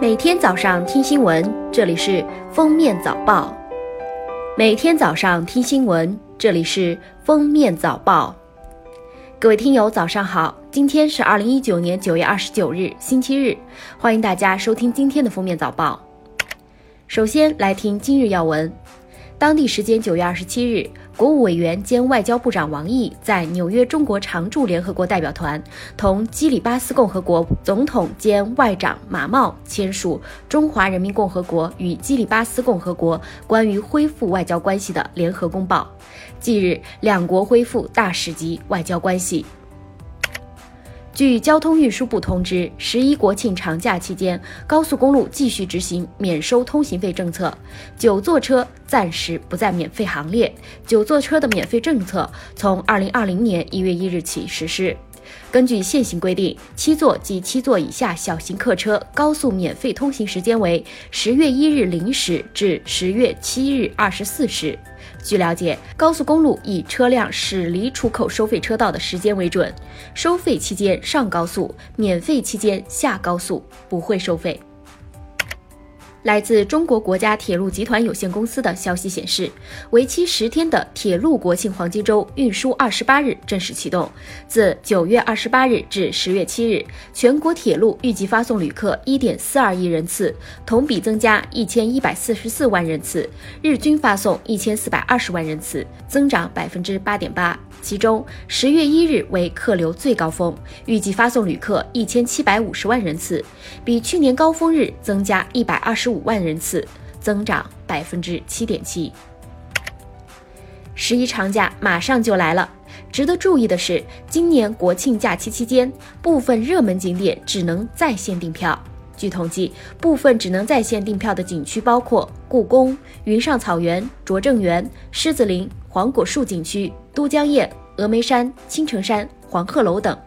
每天早上听新闻，这里是封面早报。每天早上听新闻，这里是封面早报。各位听友，早上好！今天是二零一九年九月二十九日，星期日，欢迎大家收听今天的封面早报。首先来听今日要闻。当地时间九月二十七日。国务委员兼外交部长王毅在纽约中国常驻联合国代表团同基里巴斯共和国总统兼外长马茂签署《中华人民共和国与基里巴斯共和国关于恢复外交关系的联合公报》，近日两国恢复大使级外交关系。据交通运输部通知，十一国庆长假期间，高速公路继续执行免收通行费政策，九座车暂时不在免费行列。九座车的免费政策从二零二零年一月一日起实施。根据现行规定，七座及七座以下小型客车高速免费通行时间为十月一日零时至十月七日二十四时。据了解，高速公路以车辆驶离出口收费车道的时间为准，收费期间上高速，免费期间下高速不会收费。来自中国国家铁路集团有限公司的消息显示，为期十天的铁路国庆黄金周运输二十八日正式启动。自九月二十八日至十月七日，全国铁路预计发送旅客一点四二亿人次，同比增加一千一百四十四万人次，日均发送一千四百二十万人次，增长百分之八点八。其中，十月一日为客流最高峰，预计发送旅客一千七百五十万人次，比去年高峰日增加一百二十五万人次，增长百分之七点七。十一长假马上就来了，值得注意的是，今年国庆假期期间，部分热门景点只能在线订票。据统计，部分只能在线订票的景区包括故宫、云上草原、拙政园、狮子林、黄果树景区、都江堰、峨眉山、青城山、黄鹤楼等。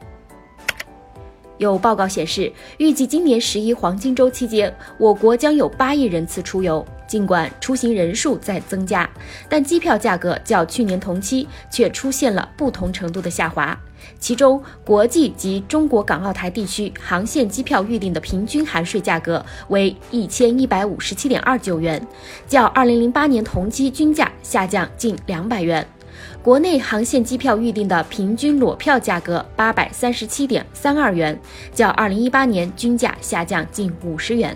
有报告显示，预计今年十一黄金周期间，我国将有八亿人次出游。尽管出行人数在增加，但机票价格较去年同期却出现了不同程度的下滑。其中，国际及中国港澳台地区航线机票预订的平均含税价格为一千一百五十七点二九元，较二零零八年同期均价下降近两百元。国内航线机票预订的平均裸票价格八百三十七点三二元，较二零一八年均价下降近五十元。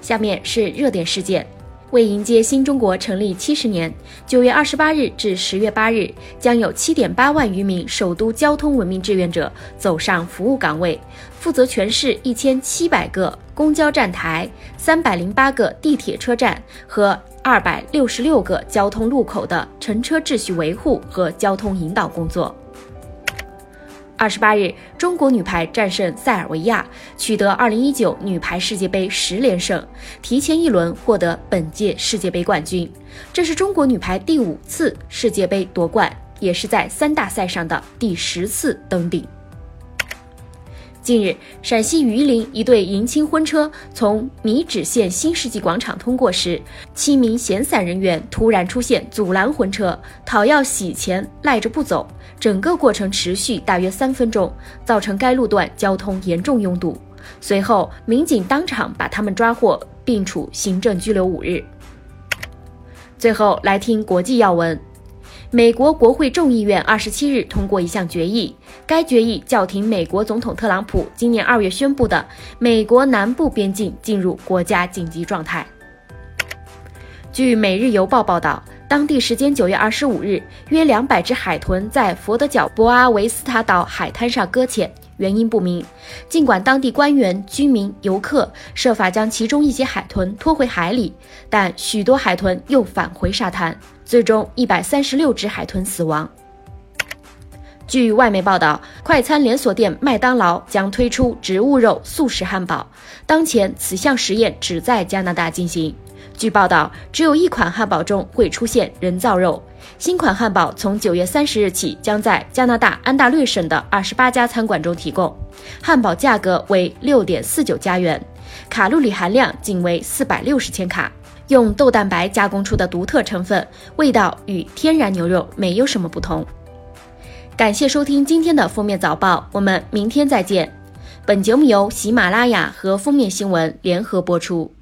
下面是热点事件。为迎接新中国成立七十年，九月二十八日至十月八日，将有七点八万余名首都交通文明志愿者走上服务岗位，负责全市一千七百个公交站台、三百零八个地铁车站和二百六十六个交通路口的乘车秩序维护和交通引导工作。二十八日，中国女排战胜塞尔维亚，取得二零一九女排世界杯十连胜，提前一轮获得本届世界杯冠军。这是中国女排第五次世界杯夺冠，也是在三大赛上的第十次登顶。近日，陕西榆林一对迎亲婚车从米脂县新世纪广场通过时，七名闲散人员突然出现阻拦婚车，讨要洗钱，赖着不走。整个过程持续大约三分钟，造成该路段交通严重拥堵。随后，民警当场把他们抓获，并处行政拘留五日。最后来听国际要闻。美国国会众议院二十七日通过一项决议，该决议叫停美国总统特朗普今年二月宣布的美国南部边境进入国家紧急状态。据《每日邮报》报道，当地时间九月二十五日，约两百只海豚在佛得角博阿维斯塔岛海滩上搁浅。原因不明，尽管当地官员、居民、游客设法将其中一些海豚拖回海里，但许多海豚又返回沙滩，最终一百三十六只海豚死亡。据外媒报道，快餐连锁店麦当劳将推出植物肉素食汉堡，当前此项实验只在加拿大进行。据报道，只有一款汉堡中会出现人造肉。新款汉堡从九月三十日起将在加拿大安大略省的二十八家餐馆中提供。汉堡价格为六点四九加元，卡路里含量仅为四百六十千卡，用豆蛋白加工出的独特成分，味道与天然牛肉没有什么不同。感谢收听今天的封面早报，我们明天再见。本节目由喜马拉雅和封面新闻联合播出。